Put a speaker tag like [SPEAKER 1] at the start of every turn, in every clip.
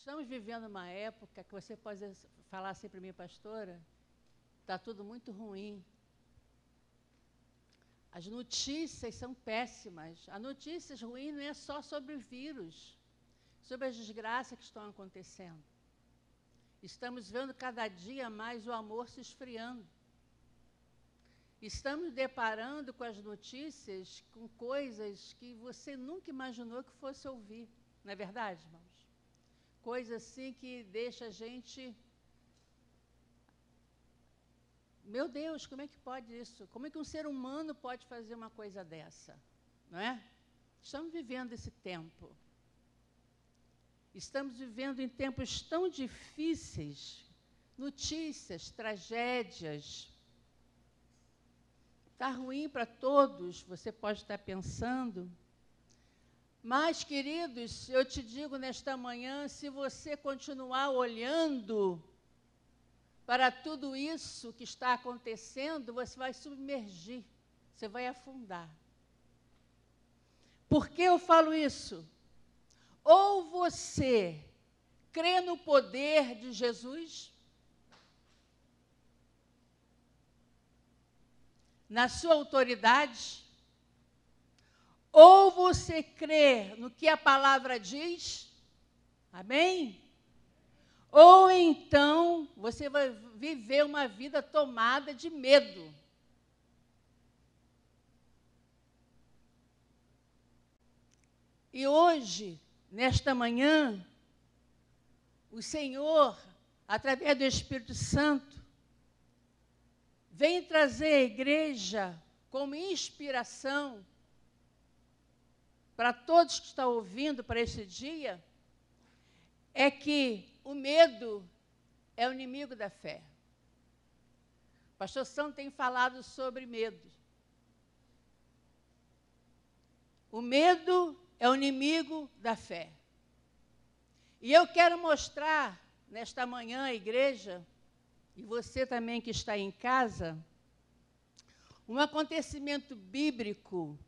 [SPEAKER 1] Estamos vivendo uma época que você pode falar assim para mim, pastora, está tudo muito ruim. As notícias são péssimas. A notícias ruins não é só sobre o vírus, sobre as desgraças que estão acontecendo. Estamos vendo cada dia mais o amor se esfriando. Estamos deparando com as notícias, com coisas que você nunca imaginou que fosse ouvir. Não é verdade, irmãos? Coisa assim que deixa a gente. Meu Deus, como é que pode isso? Como é que um ser humano pode fazer uma coisa dessa? Não é? Estamos vivendo esse tempo. Estamos vivendo em tempos tão difíceis notícias, tragédias, Está ruim para todos, você pode estar pensando. Mas, queridos, eu te digo nesta manhã: se você continuar olhando para tudo isso que está acontecendo, você vai submergir, você vai afundar. Por que eu falo isso? Ou você crê no poder de Jesus, na sua autoridade? Ou você crê no que a palavra diz? Amém? Ou então você vai viver uma vida tomada de medo. E hoje, nesta manhã, o Senhor, através do Espírito Santo, vem trazer a igreja como inspiração para todos que estão ouvindo para esse dia, é que o medo é o inimigo da fé. O pastor Santo tem falado sobre medo. O medo é o inimigo da fé. E eu quero mostrar nesta manhã à igreja e você também que está em casa, um acontecimento bíblico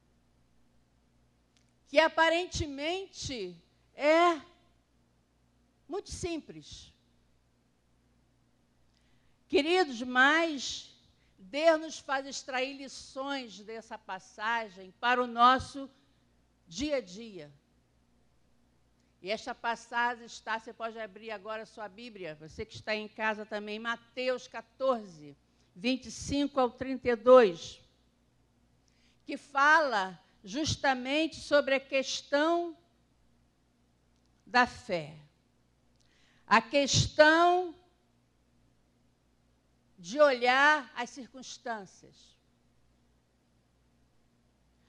[SPEAKER 1] que aparentemente é muito simples. Queridos, mas Deus nos faz extrair lições dessa passagem para o nosso dia a dia. E esta passagem está, você pode abrir agora a sua Bíblia, você que está em casa também, Mateus 14, 25 ao 32, que fala justamente sobre a questão da fé. A questão de olhar as circunstâncias.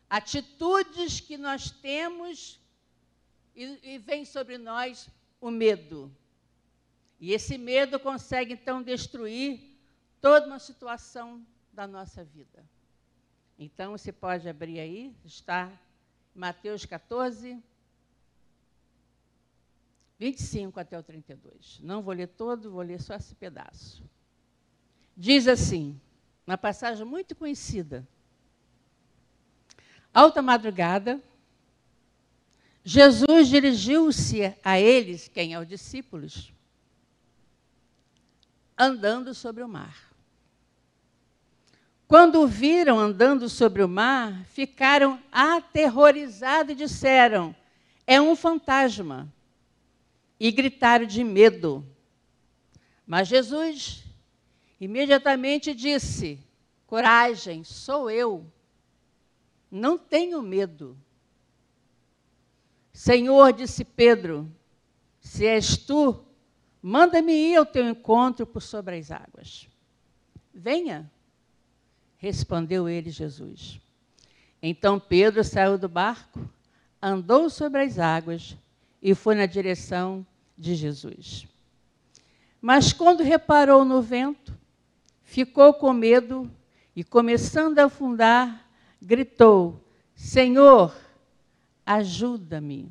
[SPEAKER 1] Atitudes que nós temos e, e vem sobre nós o medo. E esse medo consegue então destruir toda uma situação da nossa vida. Então você pode abrir aí, está Mateus 14, 25 até o 32. Não vou ler todo, vou ler só esse pedaço. Diz assim, uma passagem muito conhecida. Alta madrugada, Jesus dirigiu-se a eles, quem é os discípulos, andando sobre o mar. Quando o viram andando sobre o mar, ficaram aterrorizados e disseram: É um fantasma. E gritaram de medo. Mas Jesus imediatamente disse: Coragem, sou eu. Não tenho medo. Senhor, disse Pedro, se és tu, manda-me ir ao teu encontro por sobre as águas. Venha, respondeu ele Jesus. Então Pedro saiu do barco, andou sobre as águas e foi na direção de Jesus. Mas quando reparou no vento, ficou com medo e, começando a afundar, gritou: Senhor, ajuda-me.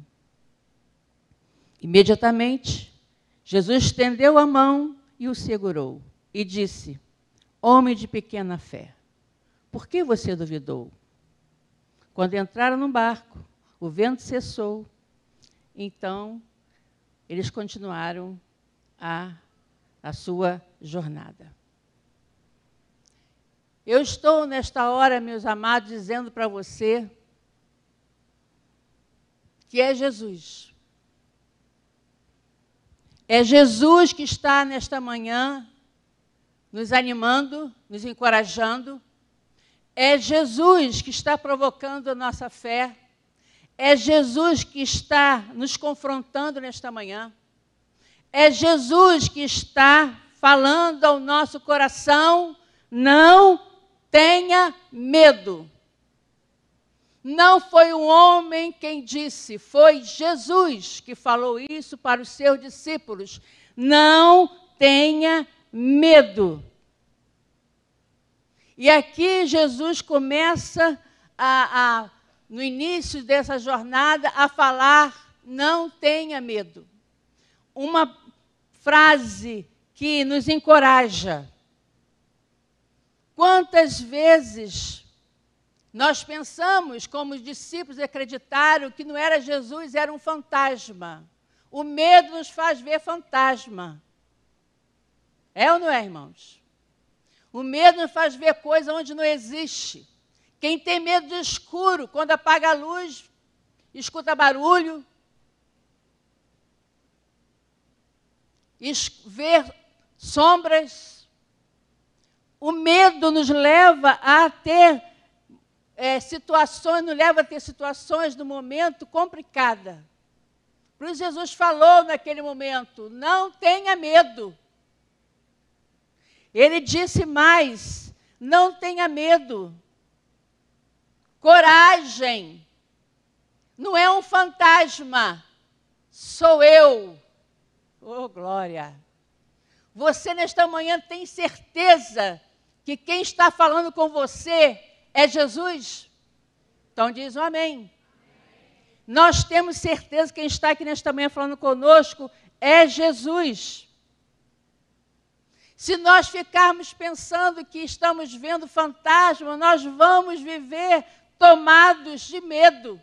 [SPEAKER 1] Imediatamente, Jesus estendeu a mão e o segurou e disse: Homem de pequena fé, por que você duvidou? Quando entraram no barco, o vento cessou. Então, eles continuaram a, a sua jornada. Eu estou nesta hora, meus amados, dizendo para você que é Jesus. É Jesus que está nesta manhã nos animando, nos encorajando. É Jesus que está provocando a nossa fé. É Jesus que está nos confrontando nesta manhã. É Jesus que está falando ao nosso coração: não tenha medo. Não foi um homem quem disse, foi Jesus que falou isso para os seus discípulos. Não tenha medo. E aqui Jesus começa a, a no início dessa jornada, a falar: não tenha medo. Uma frase que nos encoraja. Quantas vezes nós pensamos, como os discípulos acreditaram, que não era Jesus, era um fantasma. O medo nos faz ver fantasma. É ou não é, irmãos? O medo nos faz ver coisa onde não existe. Quem tem medo de escuro, quando apaga a luz, escuta barulho, ver sombras. O medo nos leva a ter é, situações, nos leva a ter situações no momento complicada. Por isso Jesus falou naquele momento: não tenha medo. Ele disse mais: não tenha medo. Coragem. Não é um fantasma. Sou eu. Oh, glória. Você nesta manhã tem certeza que quem está falando com você é Jesus? Então diz um amém. Nós temos certeza que quem está aqui nesta manhã falando conosco é Jesus. Se nós ficarmos pensando que estamos vendo fantasma, nós vamos viver tomados de medo.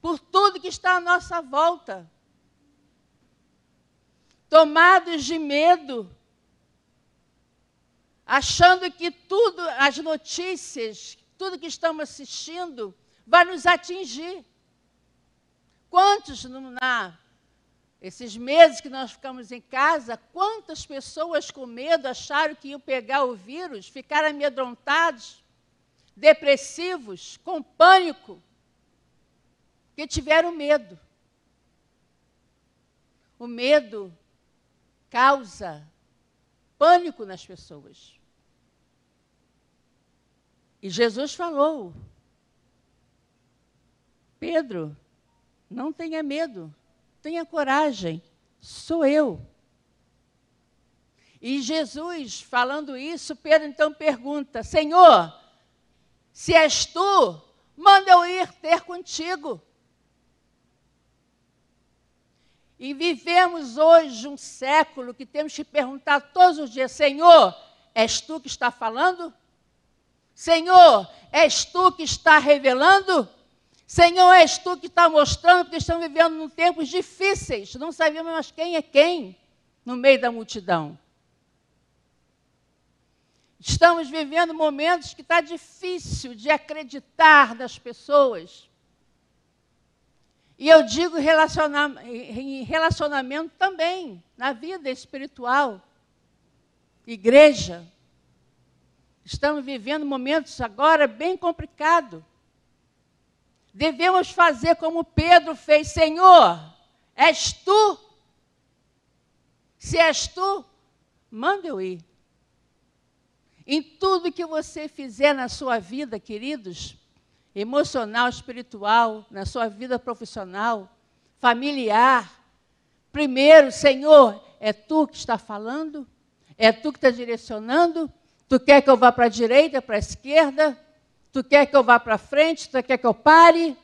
[SPEAKER 1] Por tudo que está à nossa volta. Tomados de medo. Achando que tudo, as notícias, tudo que estamos assistindo, vai nos atingir. Quantos na esses meses que nós ficamos em casa, quantas pessoas com medo acharam que iam pegar o vírus, ficaram amedrontados, depressivos, com pânico, que tiveram medo. O medo causa pânico nas pessoas. E Jesus falou: Pedro, não tenha medo. Tenha coragem, sou eu. E Jesus, falando isso, Pedro então pergunta: Senhor, se és tu, manda eu ir ter contigo. E vivemos hoje um século que temos que perguntar todos os dias: Senhor, és tu que está falando? Senhor, és tu que está revelando? Senhor, és tu que está mostrando, porque estamos vivendo em tempos difíceis, não sabemos mais quem é quem no meio da multidão. Estamos vivendo momentos que está difícil de acreditar das pessoas. E eu digo em relacionamento também, na vida espiritual. Igreja. Estamos vivendo momentos agora bem complicados. Devemos fazer como Pedro fez: Senhor, és tu? Se és tu, manda eu ir. Em tudo que você fizer na sua vida, queridos, emocional, espiritual, na sua vida profissional, familiar, primeiro, Senhor, é tu que está falando? É tu que está direcionando? Tu quer que eu vá para a direita, para a esquerda? Tu quer que eu vá para frente? Tu quer que eu pare?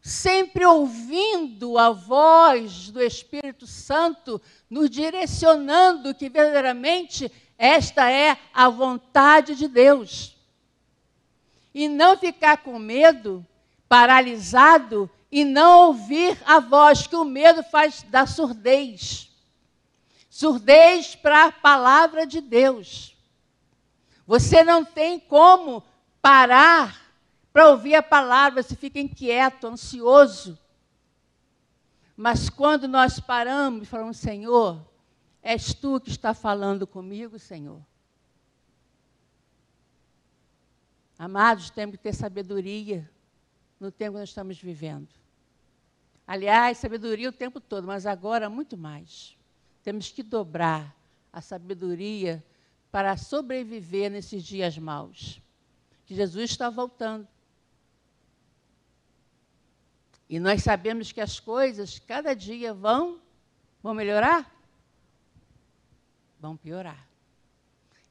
[SPEAKER 1] Sempre ouvindo a voz do Espírito Santo nos direcionando que verdadeiramente esta é a vontade de Deus. E não ficar com medo, paralisado e não ouvir a voz, que o medo faz da surdez. Surdez para a palavra de Deus. Você não tem como parar para ouvir a palavra, você fica inquieto, ansioso. Mas quando nós paramos e falamos, Senhor, és tu que está falando comigo, Senhor. Amados, temos que ter sabedoria no tempo que nós estamos vivendo. Aliás, sabedoria o tempo todo, mas agora muito mais. Temos que dobrar a sabedoria para sobreviver nesses dias maus. Que Jesus está voltando. E nós sabemos que as coisas cada dia vão vão melhorar? Vão piorar.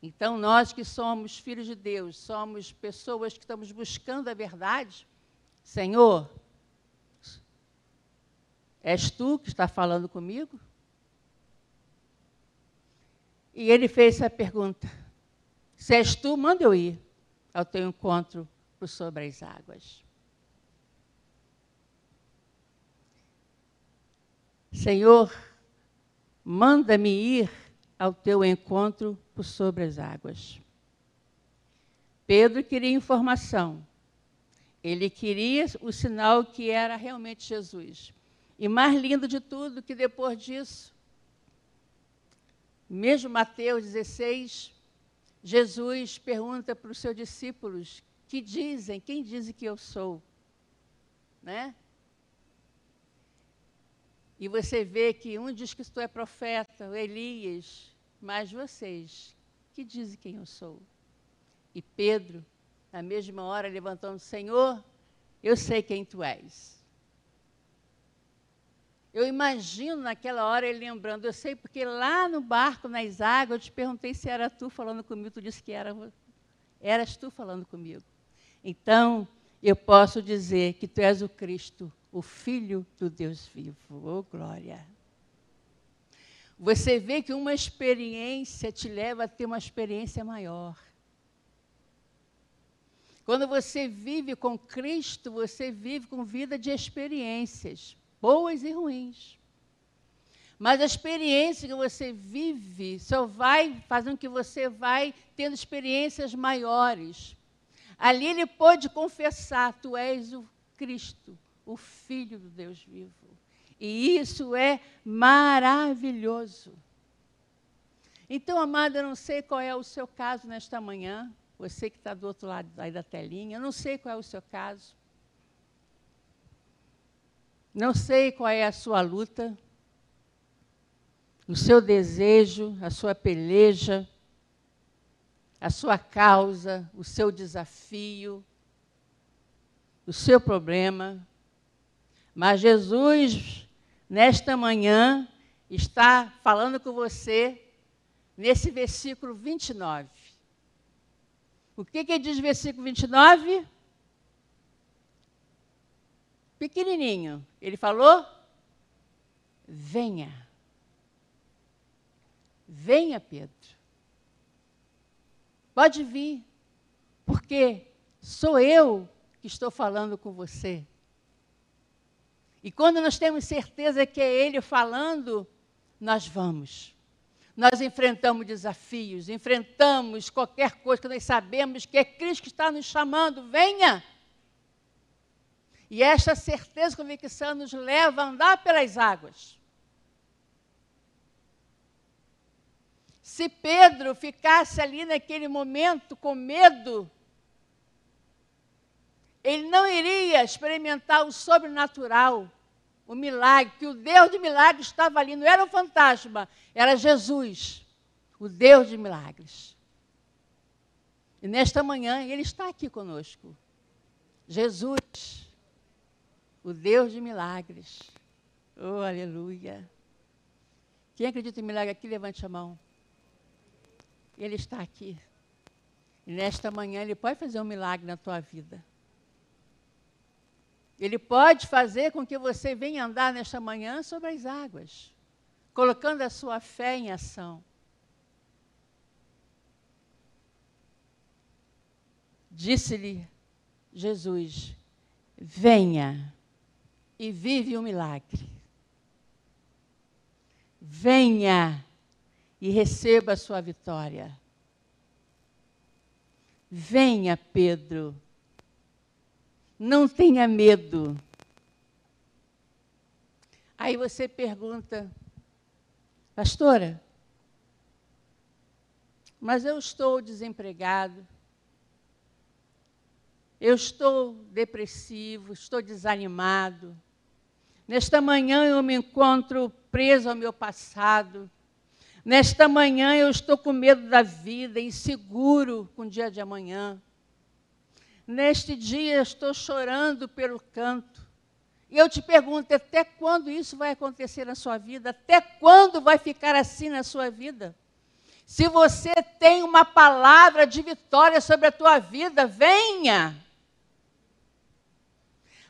[SPEAKER 1] Então, nós que somos filhos de Deus, somos pessoas que estamos buscando a verdade, Senhor, és tu que está falando comigo? E ele fez essa pergunta: Se és tu, manda eu ir ao teu encontro por sobre as águas. Senhor, manda-me ir ao teu encontro por sobre as águas. Pedro queria informação. Ele queria o sinal que era realmente Jesus. E mais lindo de tudo que depois disso, mesmo Mateus 16, Jesus pergunta para os seus discípulos: "Que dizem? Quem dizem que eu sou?" Né? E você vê que um diz que tu é profeta, Elias, mas vocês, que dizem quem eu sou? E Pedro, na mesma hora, levantando, Senhor, eu sei quem tu és. Eu imagino naquela hora ele lembrando, eu sei porque lá no barco, nas águas, eu te perguntei se era tu falando comigo, tu disse que era, eras tu falando comigo. Então, eu posso dizer que tu és o Cristo, o Filho do Deus vivo. Oh, glória! Você vê que uma experiência te leva a ter uma experiência maior. Quando você vive com Cristo, você vive com vida de experiências, boas e ruins. Mas a experiência que você vive só vai fazendo que você vai tendo experiências maiores. Ali ele pôde confessar: Tu és o Cristo, o Filho do Deus vivo. E isso é maravilhoso. Então, amada, eu não sei qual é o seu caso nesta manhã, você que está do outro lado da telinha, eu não sei qual é o seu caso. Não sei qual é a sua luta, o seu desejo, a sua peleja, a sua causa, o seu desafio, o seu problema. Mas Jesus, nesta manhã, está falando com você nesse versículo 29. O que, que diz o versículo 29? Pequenininho. Ele falou: Venha. Venha, Pedro. Pode vir, porque sou eu que estou falando com você. E quando nós temos certeza que é Ele falando, nós vamos. Nós enfrentamos desafios, enfrentamos qualquer coisa que nós sabemos que é Cristo que está nos chamando, venha. E esta certeza e convicção nos leva a andar pelas águas. Se Pedro ficasse ali naquele momento com medo, ele não iria experimentar o sobrenatural, o milagre, que o Deus de milagres estava ali, não era um fantasma, era Jesus, o Deus de milagres. E nesta manhã ele está aqui conosco. Jesus, o Deus de milagres. Oh, aleluia. Quem acredita em milagre aqui, levante a mão. Ele está aqui. E nesta manhã ele pode fazer um milagre na tua vida. Ele pode fazer com que você venha andar nesta manhã sobre as águas, colocando a sua fé em ação. Disse-lhe Jesus: Venha. E vive um milagre. Venha e receba a sua vitória. Venha, Pedro. Não tenha medo. Aí você pergunta, pastora, mas eu estou desempregado, eu estou depressivo, estou desanimado. Nesta manhã eu me encontro preso ao meu passado. Nesta manhã eu estou com medo da vida, inseguro com o dia de amanhã. Neste dia eu estou chorando pelo canto. E eu te pergunto, até quando isso vai acontecer na sua vida? Até quando vai ficar assim na sua vida? Se você tem uma palavra de vitória sobre a tua vida, venha.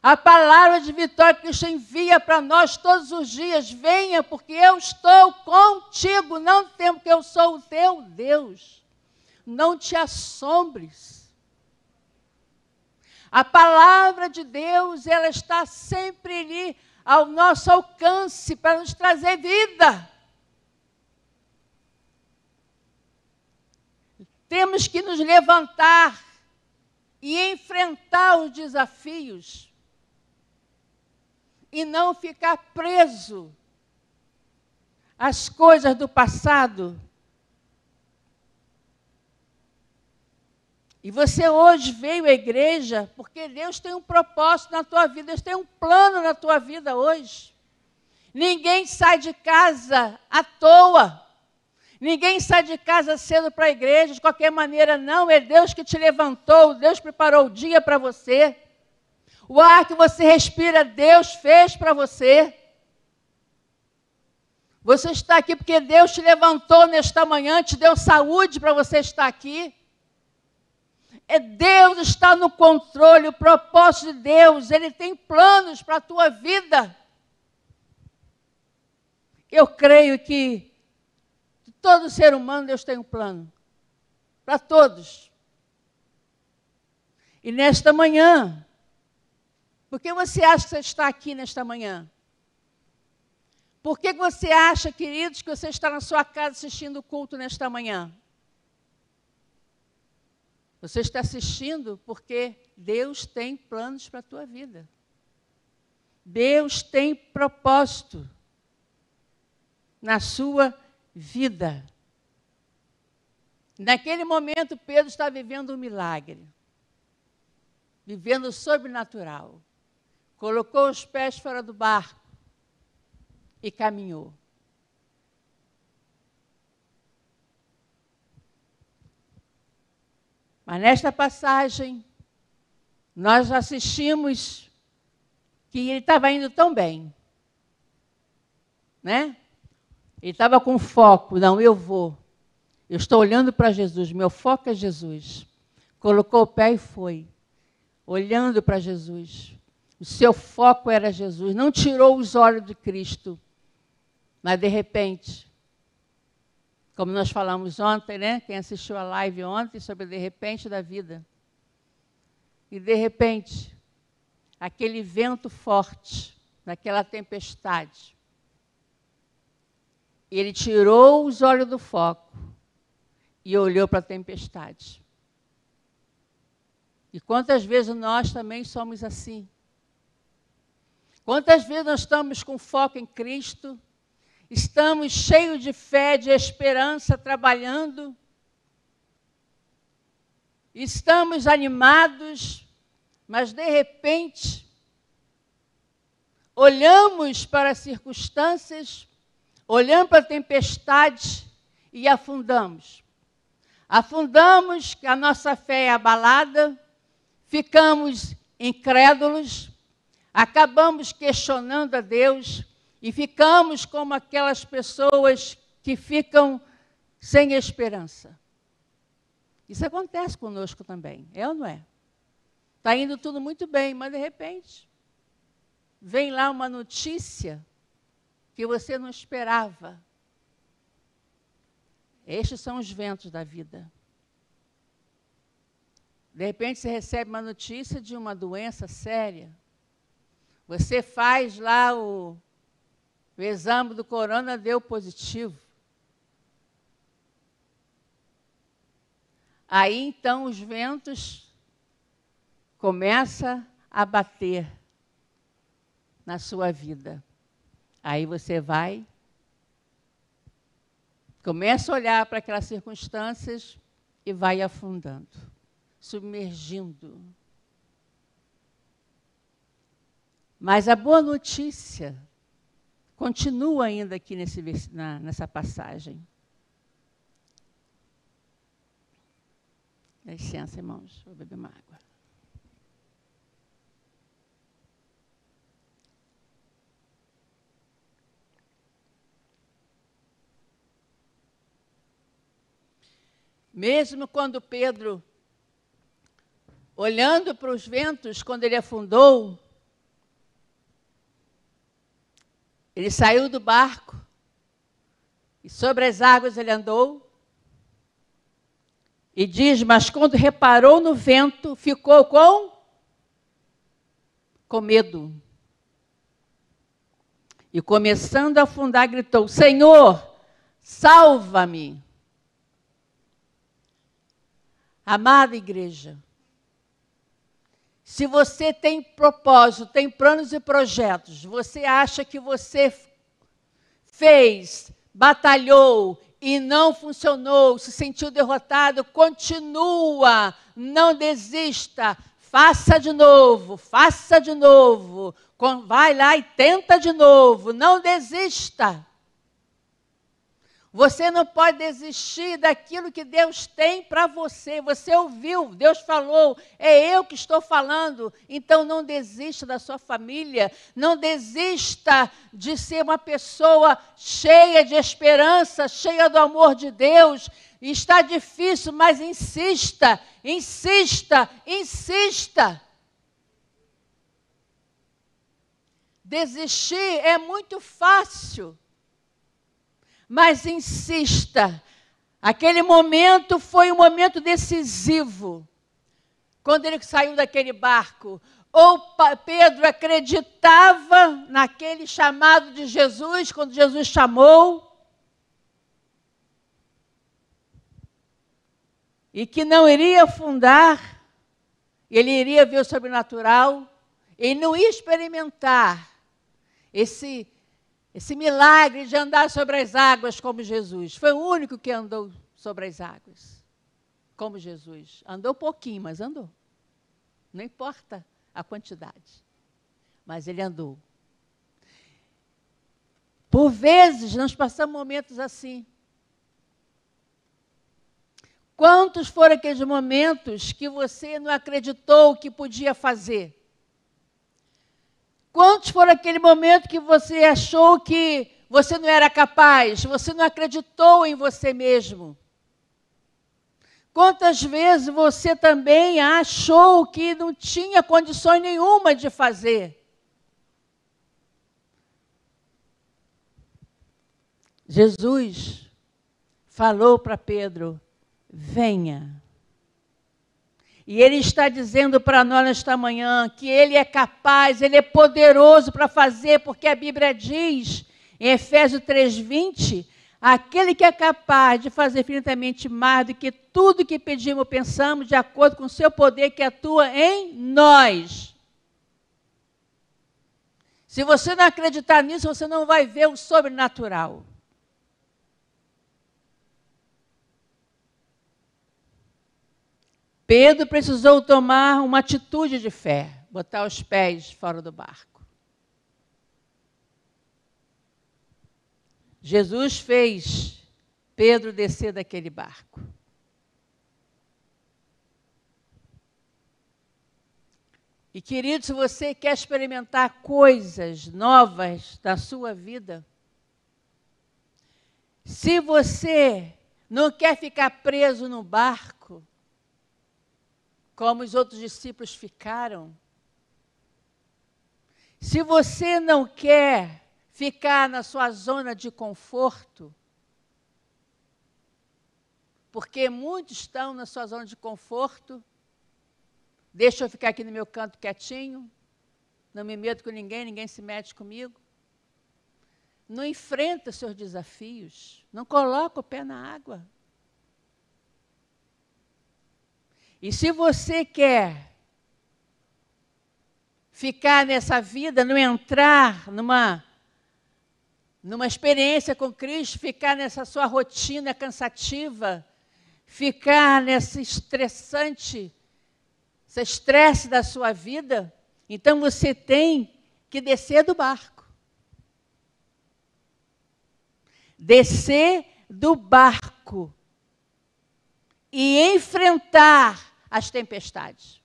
[SPEAKER 1] A palavra de vitória que Cristo envia para nós todos os dias, venha, porque eu estou contigo, não temo que eu sou o teu Deus. Não te assombres. A palavra de Deus, ela está sempre ali ao nosso alcance para nos trazer vida. Temos que nos levantar e enfrentar os desafios e não ficar preso às coisas do passado E você hoje veio à igreja porque Deus tem um propósito na tua vida, Deus tem um plano na tua vida hoje. Ninguém sai de casa à toa. Ninguém sai de casa cedo para a igreja de qualquer maneira, não. É Deus que te levantou, Deus preparou o dia para você. O ar que você respira, Deus fez para você. Você está aqui porque Deus te levantou nesta manhã, te deu saúde para você estar aqui. É Deus está no controle, o propósito de Deus, Ele tem planos para a tua vida. Eu creio que todo ser humano Deus tem um plano. Para todos. E nesta manhã, por que você acha que você está aqui nesta manhã? Por que você acha, queridos, que você está na sua casa assistindo o culto nesta manhã? Você está assistindo porque Deus tem planos para a tua vida. Deus tem propósito na sua vida. Naquele momento, Pedro está vivendo um milagre, vivendo o sobrenatural. Colocou os pés fora do barco e caminhou. Mas nesta passagem, nós assistimos que ele estava indo tão bem. Né? Ele estava com foco, não, eu vou. Eu estou olhando para Jesus, meu foco é Jesus. Colocou o pé e foi, olhando para Jesus. O seu foco era Jesus, não tirou os olhos de Cristo. Mas de repente, como nós falamos ontem, né? Quem assistiu a live ontem sobre de repente da vida. E de repente, aquele vento forte, naquela tempestade, ele tirou os olhos do foco e olhou para a tempestade. E quantas vezes nós também somos assim? Quantas vezes nós estamos com foco em Cristo estamos cheios de fé, de esperança, trabalhando, estamos animados, mas de repente olhamos para as circunstâncias, olhamos para a tempestade e afundamos. Afundamos, que a nossa fé é abalada, ficamos incrédulos, acabamos questionando a Deus, e ficamos como aquelas pessoas que ficam sem esperança. Isso acontece conosco também, é ou não é? Está indo tudo muito bem, mas de repente vem lá uma notícia que você não esperava. Estes são os ventos da vida. De repente você recebe uma notícia de uma doença séria, Você faz lá o, o exame do corona, deu positivo. Aí então os ventos começam a bater na sua vida. Aí você vai, começa a olhar para aquelas circunstâncias e vai afundando, submergindo. Mas a boa notícia continua ainda aqui nesse, na, nessa passagem. Dá licença, irmãos, vou beber uma água. Mesmo quando Pedro, olhando para os ventos, quando ele afundou, ele saiu do barco e sobre as águas ele andou. E diz: Mas quando reparou no vento, ficou com? Com medo. E começando a afundar, gritou: Senhor, salva-me. Amada igreja, se você tem propósito, tem planos e projetos, você acha que você fez, batalhou e não funcionou, se sentiu derrotado, continua, não desista, faça de novo, faça de novo, vai lá e tenta de novo, não desista. Você não pode desistir daquilo que Deus tem para você. Você ouviu, Deus falou, é eu que estou falando. Então não desista da sua família, não desista de ser uma pessoa cheia de esperança, cheia do amor de Deus. Está difícil, mas insista, insista, insista. Desistir é muito fácil mas insista. Aquele momento foi um momento decisivo. Quando ele saiu daquele barco, ou Pedro acreditava naquele chamado de Jesus, quando Jesus chamou, e que não iria afundar, ele iria ver o sobrenatural, e não ia experimentar esse esse milagre de andar sobre as águas como Jesus. Foi o único que andou sobre as águas como Jesus. Andou pouquinho, mas andou. Não importa a quantidade. Mas ele andou. Por vezes nós passamos momentos assim. Quantos foram aqueles momentos que você não acreditou que podia fazer? Quantos foram aquele momento que você achou que você não era capaz, você não acreditou em você mesmo? Quantas vezes você também achou que não tinha condições nenhuma de fazer? Jesus falou para Pedro: venha. E Ele está dizendo para nós nesta manhã que Ele é capaz, Ele é poderoso para fazer, porque a Bíblia diz, em Efésios 3,20, aquele que é capaz de fazer infinitamente mais do que tudo que pedimos ou pensamos, de acordo com o seu poder que atua em nós. Se você não acreditar nisso, você não vai ver o sobrenatural. Pedro precisou tomar uma atitude de fé, botar os pés fora do barco. Jesus fez Pedro descer daquele barco. E querido, se você quer experimentar coisas novas da sua vida, se você não quer ficar preso no barco, como os outros discípulos ficaram. Se você não quer ficar na sua zona de conforto, porque muitos estão na sua zona de conforto, deixa eu ficar aqui no meu canto quietinho, não me meto com ninguém, ninguém se mete comigo. Não enfrenta seus desafios, não coloca o pé na água. E se você quer ficar nessa vida, não entrar numa numa experiência com Cristo, ficar nessa sua rotina cansativa, ficar nesse estressante, esse estresse da sua vida, então você tem que descer do barco. Descer do barco e enfrentar as tempestades.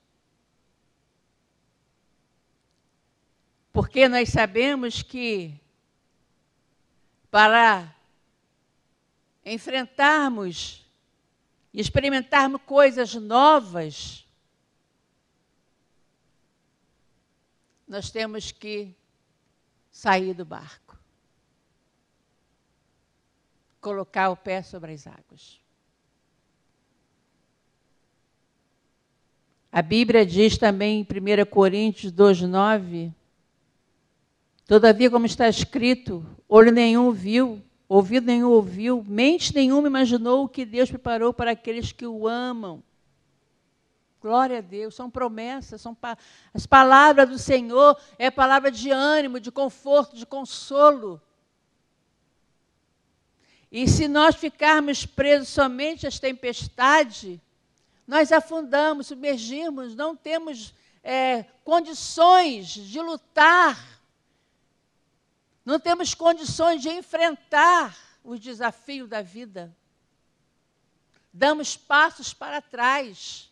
[SPEAKER 1] Porque nós sabemos que para enfrentarmos e experimentarmos coisas novas, nós temos que sair do barco, colocar o pé sobre as águas. A Bíblia diz também em 1 Coríntios 2,9 Todavia, como está escrito, olho nenhum viu, ouvido nenhum ouviu, mente nenhuma imaginou o que Deus preparou para aqueles que o amam. Glória a Deus, são promessas, são pa as palavras do Senhor, é palavra de ânimo, de conforto, de consolo. E se nós ficarmos presos somente às tempestades, nós afundamos, submergimos, não temos é, condições de lutar não temos condições de enfrentar os desafios da vida. Damos passos para trás.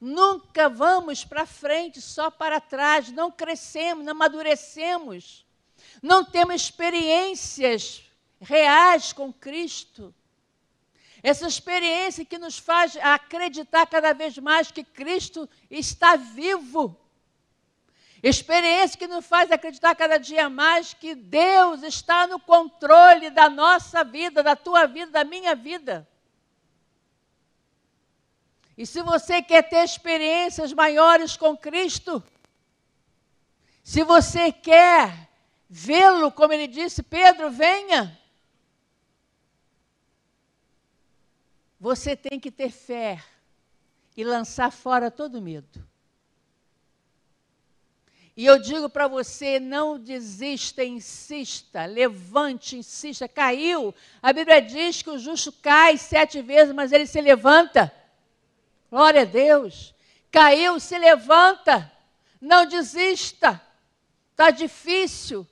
[SPEAKER 1] Nunca vamos para frente, só para trás. Não crescemos, não amadurecemos. Não temos experiências reais com Cristo. Essa experiência que nos faz acreditar cada vez mais que Cristo está vivo. Experiência que nos faz acreditar cada dia mais que Deus está no controle da nossa vida, da tua vida, da minha vida. E se você quer ter experiências maiores com Cristo, se você quer vê-lo, como ele disse, Pedro, venha. Você tem que ter fé e lançar fora todo medo. E eu digo para você: não desista, insista, levante, insista. Caiu. A Bíblia diz que o justo cai sete vezes, mas ele se levanta. Glória a Deus. Caiu, se levanta. Não desista. Está difícil.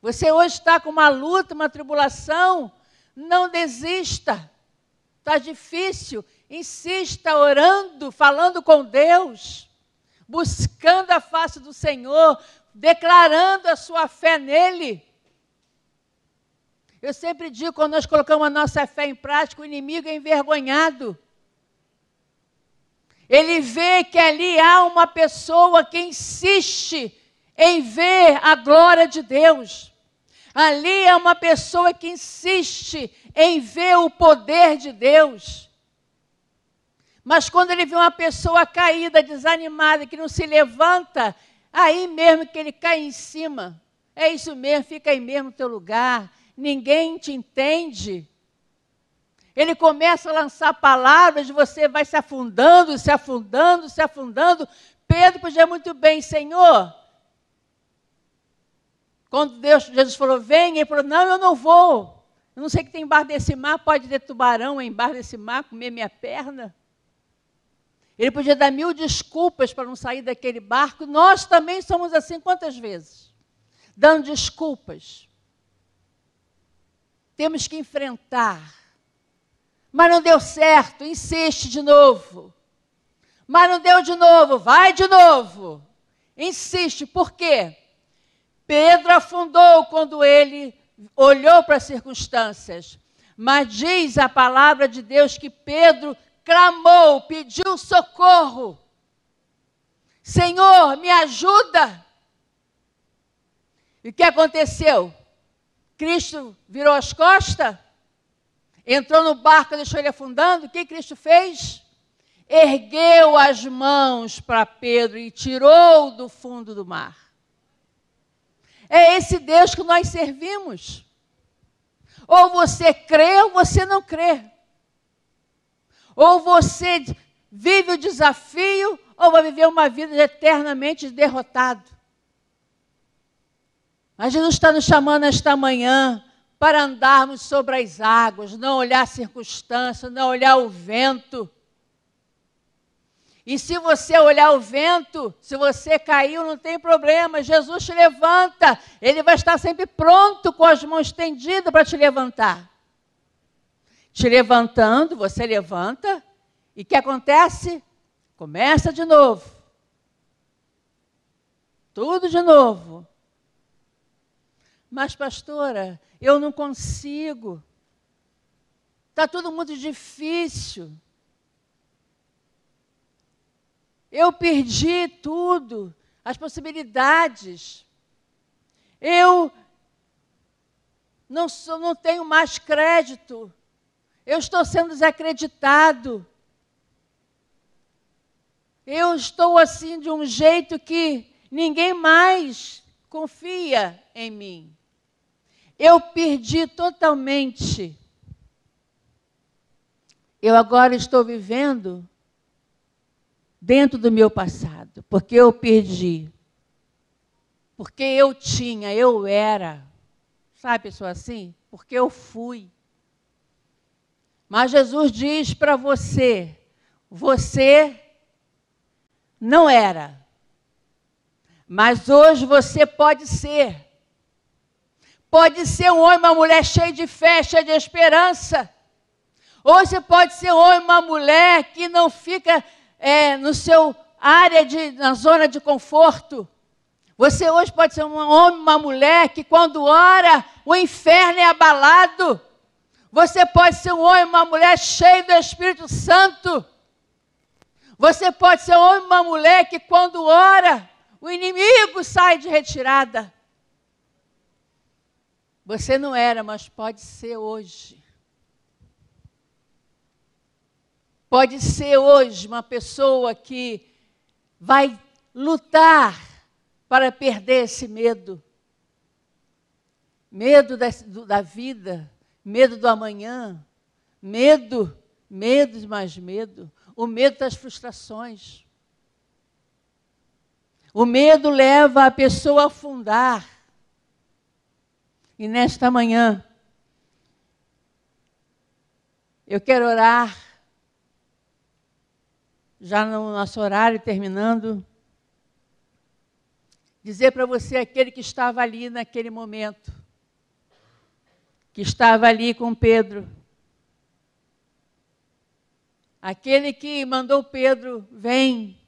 [SPEAKER 1] Você hoje está com uma luta, uma tribulação. Não desista. Está difícil. Insista orando, falando com Deus buscando a face do Senhor, declarando a sua fé nele. Eu sempre digo, quando nós colocamos a nossa fé em prática, o inimigo é envergonhado. Ele vê que ali há uma pessoa que insiste em ver a glória de Deus. Ali é uma pessoa que insiste em ver o poder de Deus. Mas quando ele vê uma pessoa caída, desanimada, que não se levanta, aí mesmo que ele cai em cima. É isso mesmo, fica aí mesmo no teu lugar. Ninguém te entende. Ele começa a lançar palavras, você vai se afundando, se afundando, se afundando. Pedro podia muito bem, Senhor. Quando Deus, Jesus falou, vem, ele falou, não, eu não vou. Eu não sei que tem embaixo desse mar, pode ter tubarão embaixo desse mar, comer minha perna. Ele podia dar mil desculpas para não sair daquele barco. Nós também somos assim quantas vezes? Dando desculpas. Temos que enfrentar. Mas não deu certo, insiste de novo. Mas não deu de novo, vai de novo. Insiste, por quê? Pedro afundou quando ele olhou para as circunstâncias. Mas diz a palavra de Deus que Pedro clamou, pediu socorro. Senhor, me ajuda. E o que aconteceu? Cristo virou as costas, entrou no barco, deixou ele afundando. O que Cristo fez? Ergueu as mãos para Pedro e tirou do fundo do mar. É esse Deus que nós servimos. Ou você crê ou você não crê. Ou você vive o desafio ou vai viver uma vida eternamente derrotado. Mas Jesus está nos chamando esta manhã para andarmos sobre as águas, não olhar a circunstância, não olhar o vento. E se você olhar o vento, se você caiu, não tem problema, Jesus te levanta, ele vai estar sempre pronto com as mãos estendidas para te levantar. Te levantando, você levanta, e o que acontece? Começa de novo. Tudo de novo. Mas, pastora, eu não consigo. Está tudo muito difícil. Eu perdi tudo, as possibilidades. Eu não, sou, não tenho mais crédito. Eu estou sendo desacreditado. Eu estou assim de um jeito que ninguém mais confia em mim. Eu perdi totalmente. Eu agora estou vivendo dentro do meu passado, porque eu perdi. Porque eu tinha, eu era. Sabe, pessoa assim? Porque eu fui. Mas Jesus diz para você: você não era. Mas hoje você pode ser. Pode ser um homem, uma mulher cheio de fé, cheio de esperança. Ou você pode ser um homem, uma mulher que não fica é, no seu área de, na zona de conforto. Você hoje pode ser um homem, uma mulher que quando ora, o inferno é abalado. Você pode ser um homem, uma mulher cheio do Espírito Santo. Você pode ser um homem, uma mulher que quando ora, o inimigo sai de retirada. Você não era, mas pode ser hoje. Pode ser hoje uma pessoa que vai lutar para perder esse medo. Medo da, da vida, medo do amanhã, medo, medo e mais medo, o medo das frustrações. O medo leva a pessoa a afundar. E nesta manhã, eu quero orar, já no nosso horário terminando, dizer para você aquele que estava ali naquele momento, que estava ali com Pedro, aquele que mandou Pedro, vem.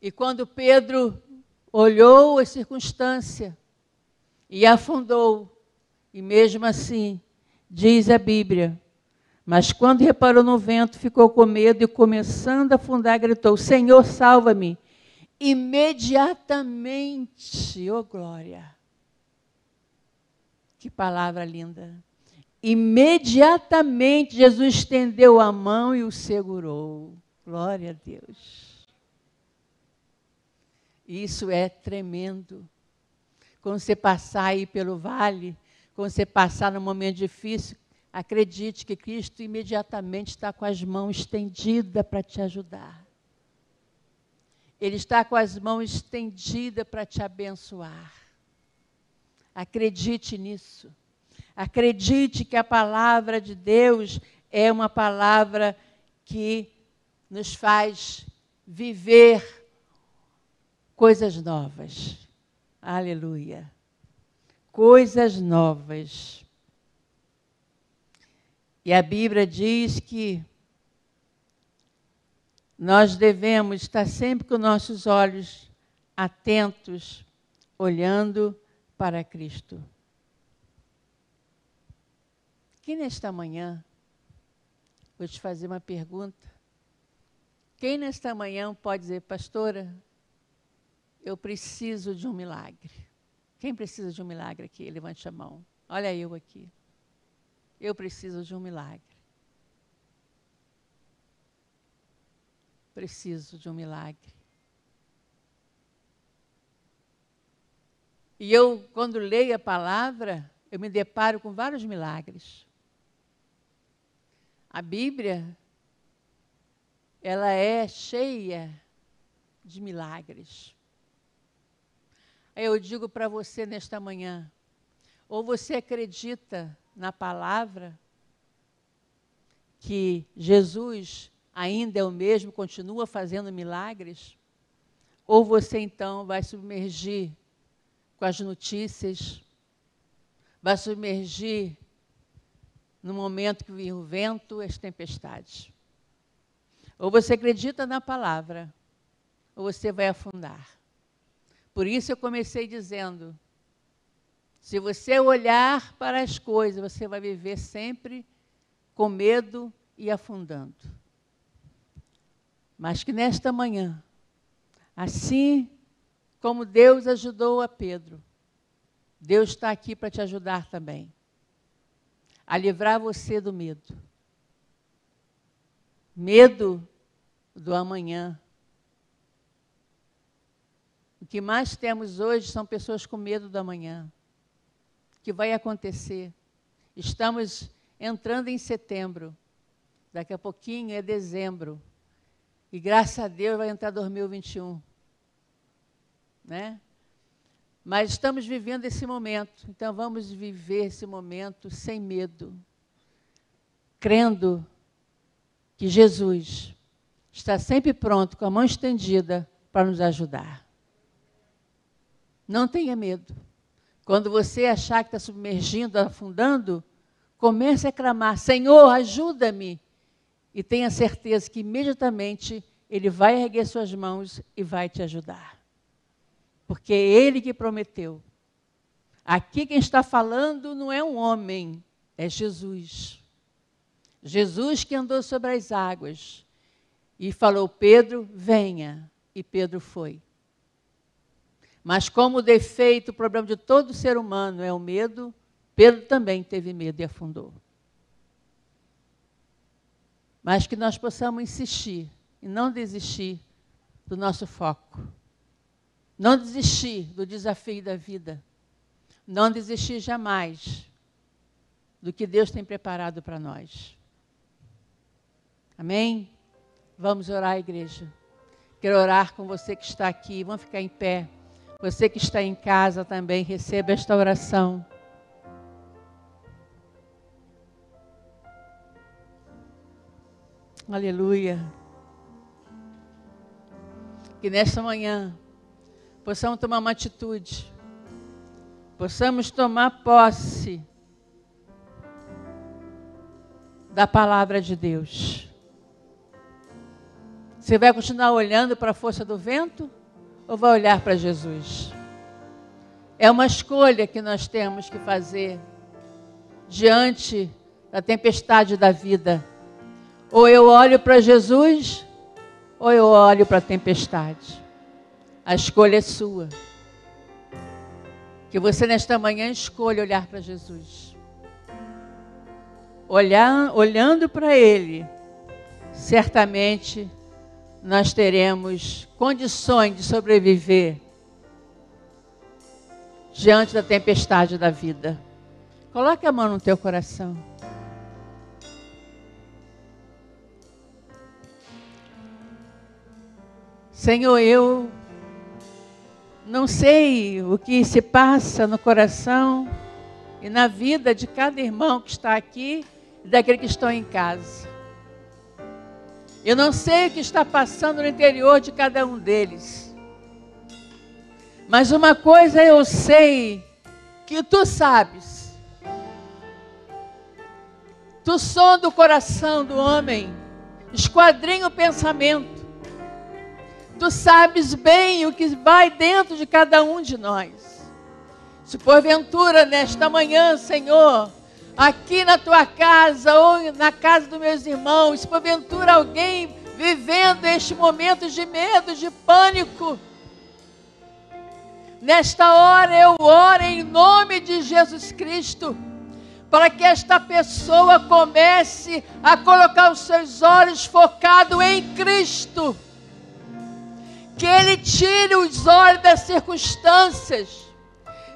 [SPEAKER 1] E quando Pedro olhou a circunstância, e afundou. E mesmo assim, diz a Bíblia, mas quando reparou no vento, ficou com medo e, começando a afundar, gritou: Senhor, salva-me. Imediatamente, oh glória. Que palavra linda. Imediatamente Jesus estendeu a mão e o segurou. Glória a Deus. Isso é tremendo. Quando você passar aí pelo vale, quando você passar num momento difícil, acredite que Cristo imediatamente está com as mãos estendidas para te ajudar. Ele está com as mãos estendidas para te abençoar. Acredite nisso. Acredite que a palavra de Deus é uma palavra que nos faz viver coisas novas. Aleluia. Coisas novas. E a Bíblia diz que nós devemos estar sempre com nossos olhos atentos, olhando para Cristo. Que nesta manhã, vou te fazer uma pergunta. Quem nesta manhã pode dizer, pastora, eu preciso de um milagre. Quem precisa de um milagre aqui? Levante a mão. Olha eu aqui. Eu preciso de um milagre. Preciso de um milagre. E eu, quando leio a palavra, eu me deparo com vários milagres. A Bíblia, ela é cheia de milagres. Eu digo para você nesta manhã, ou você acredita na palavra que Jesus ainda é o mesmo, continua fazendo milagres, ou você então vai submergir com as notícias, vai submergir no momento que vir o vento as tempestades. Ou você acredita na palavra, ou você vai afundar. Por isso eu comecei dizendo: se você olhar para as coisas, você vai viver sempre com medo e afundando. Mas que nesta manhã, assim como Deus ajudou a Pedro, Deus está aqui para te ajudar também a livrar você do medo. Medo do amanhã. O que mais temos hoje são pessoas com medo do amanhã. Que vai acontecer? Estamos entrando em setembro. Daqui a pouquinho é dezembro. E graças a Deus vai entrar 2021. Né? Mas estamos vivendo esse momento, então vamos viver esse momento sem medo, crendo que Jesus está sempre pronto, com a mão estendida, para nos ajudar. Não tenha medo. Quando você achar que está submergindo, afundando, comece a clamar: Senhor, ajuda-me. E tenha certeza que imediatamente Ele vai erguer suas mãos e vai te ajudar porque é Ele que prometeu. Aqui quem está falando não é um homem, é Jesus. Jesus que andou sobre as águas e falou: Pedro, venha. E Pedro foi. Mas, como o defeito, o problema de todo ser humano é o medo, Pedro também teve medo e afundou. Mas que nós possamos insistir e não desistir do nosso foco. Não desistir do desafio da vida. Não desistir jamais do que Deus tem preparado para nós. Amém? Vamos orar, igreja. Quero orar com você que está aqui. Vamos ficar em pé. Você que está em casa também, receba esta oração. Aleluia. Que nesta manhã possamos tomar uma atitude, possamos tomar posse da palavra de Deus. Você vai continuar olhando para a força do vento ou vai olhar para Jesus? É uma escolha que nós temos que fazer diante da tempestade da vida. Ou eu olho para Jesus, ou eu olho para a tempestade. A escolha é sua. Que você nesta manhã escolha olhar para Jesus. Olhar, olhando para Ele, certamente nós teremos condições de sobreviver diante da tempestade da vida. Coloque a mão no teu coração. Senhor, eu não sei o que se passa no coração e na vida de cada irmão que está aqui e daquele que estão em casa. Eu não sei o que está passando no interior de cada um deles. Mas uma coisa eu sei que tu sabes. Tu sonda o coração do homem, esquadrinha o pensamento. Tu sabes bem o que vai dentro de cada um de nós. Se porventura nesta manhã, Senhor, aqui na tua casa ou na casa dos meus irmãos, se porventura alguém vivendo este momento de medo, de pânico, nesta hora eu oro em nome de Jesus Cristo, para que esta pessoa comece a colocar os seus olhos focados em Cristo. Que Ele tire os olhos das circunstâncias,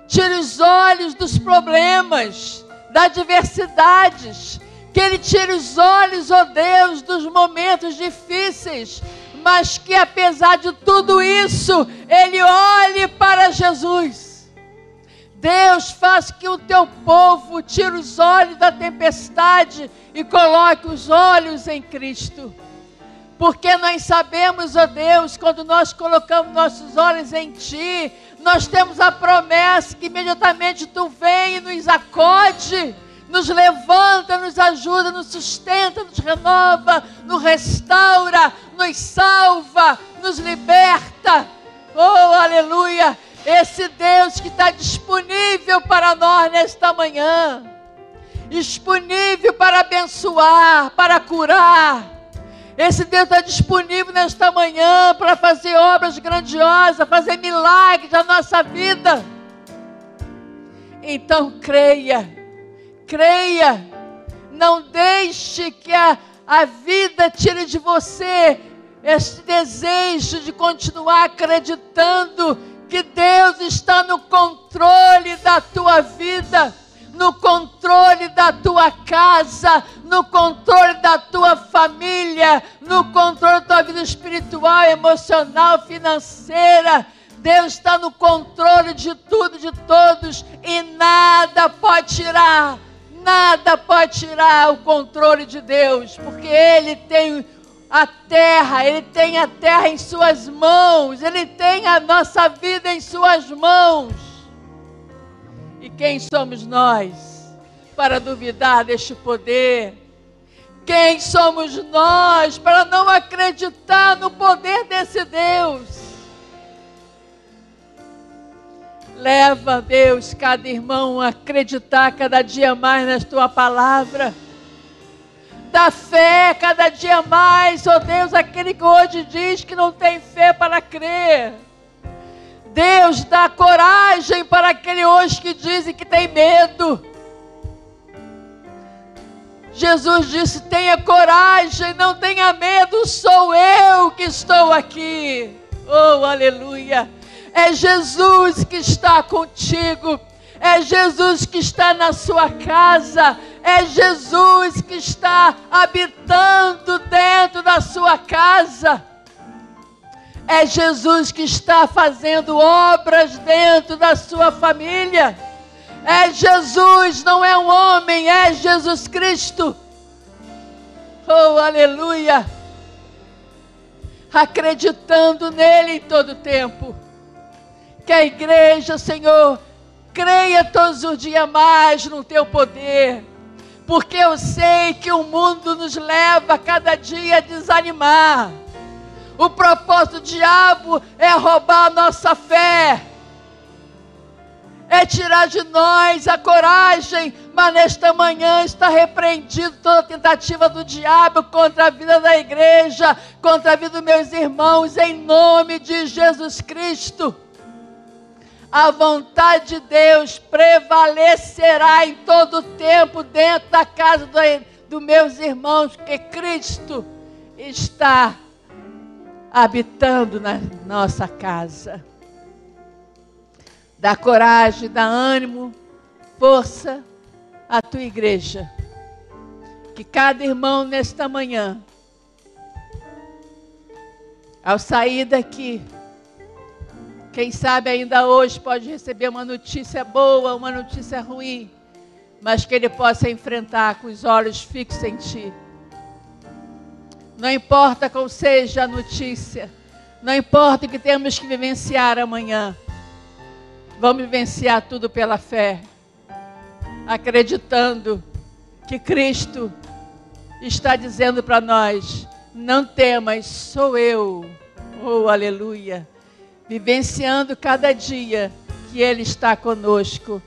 [SPEAKER 1] tire os olhos dos problemas, das adversidades, que Ele tire os olhos, ó oh Deus, dos momentos difíceis, mas que apesar de tudo isso, Ele olhe para Jesus. Deus faz que o teu povo tire os olhos da tempestade e coloque os olhos em Cristo. Porque nós sabemos, ó Deus, quando nós colocamos nossos olhos em Ti, nós temos a promessa que imediatamente Tu vem e nos acode, nos levanta, nos ajuda, nos sustenta, nos renova, nos restaura, nos salva, nos liberta. Oh, aleluia! Esse Deus que está disponível para nós nesta manhã, disponível para abençoar, para curar esse Deus está disponível nesta manhã para fazer obras grandiosas, fazer milagres na nossa vida. Então creia, creia, não deixe que a, a vida tire de você este desejo de continuar acreditando que Deus está no controle da tua vida no controle da tua casa, no controle da tua família, no controle da tua vida espiritual, emocional, financeira. Deus está no controle de tudo, de todos, e nada pode tirar, nada pode tirar o controle de Deus, porque Ele tem a terra, Ele tem a terra em Suas mãos, Ele tem a nossa vida em Suas mãos. E quem somos nós para duvidar deste poder? Quem somos nós para não acreditar no poder desse Deus? Leva, Deus, cada irmão a acreditar cada dia mais na tua palavra. Dá fé cada dia mais, ó oh Deus, aquele que hoje diz que não tem fé para crer. Deus dá coragem para aquele hoje que dizem que tem medo. Jesus disse: tenha coragem, não tenha medo, sou eu que estou aqui. Oh, aleluia! É Jesus que está contigo, é Jesus que está na sua casa, é Jesus que está habitando dentro da sua casa. É Jesus que está fazendo obras dentro da sua família. É Jesus, não é um homem, é Jesus Cristo. Oh, aleluia! Acreditando nele em todo tempo. Que a igreja, Senhor, creia todos os dias mais no teu poder. Porque eu sei que o mundo nos leva cada dia a desanimar o propósito do diabo é roubar a nossa fé, é tirar de nós a coragem, mas nesta manhã está repreendido toda tentativa do diabo contra a vida da igreja, contra a vida dos meus irmãos, em nome de Jesus Cristo. A vontade de Deus prevalecerá em todo tempo dentro da casa dos do meus irmãos, porque Cristo está habitando na nossa casa. Dá coragem, dá ânimo, força à tua igreja. Que cada irmão nesta manhã, ao sair daqui, quem sabe ainda hoje pode receber uma notícia boa, uma notícia ruim, mas que ele possa enfrentar com os olhos fixos em ti não importa qual seja a notícia, não importa o que temos que vivenciar amanhã, vamos vivenciar tudo pela fé, acreditando que Cristo está dizendo para nós: não temas, sou eu. Oh, aleluia. Vivenciando cada dia que Ele está conosco,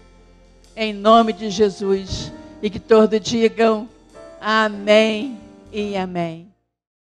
[SPEAKER 1] em nome de Jesus. E que todos digam amém e amém.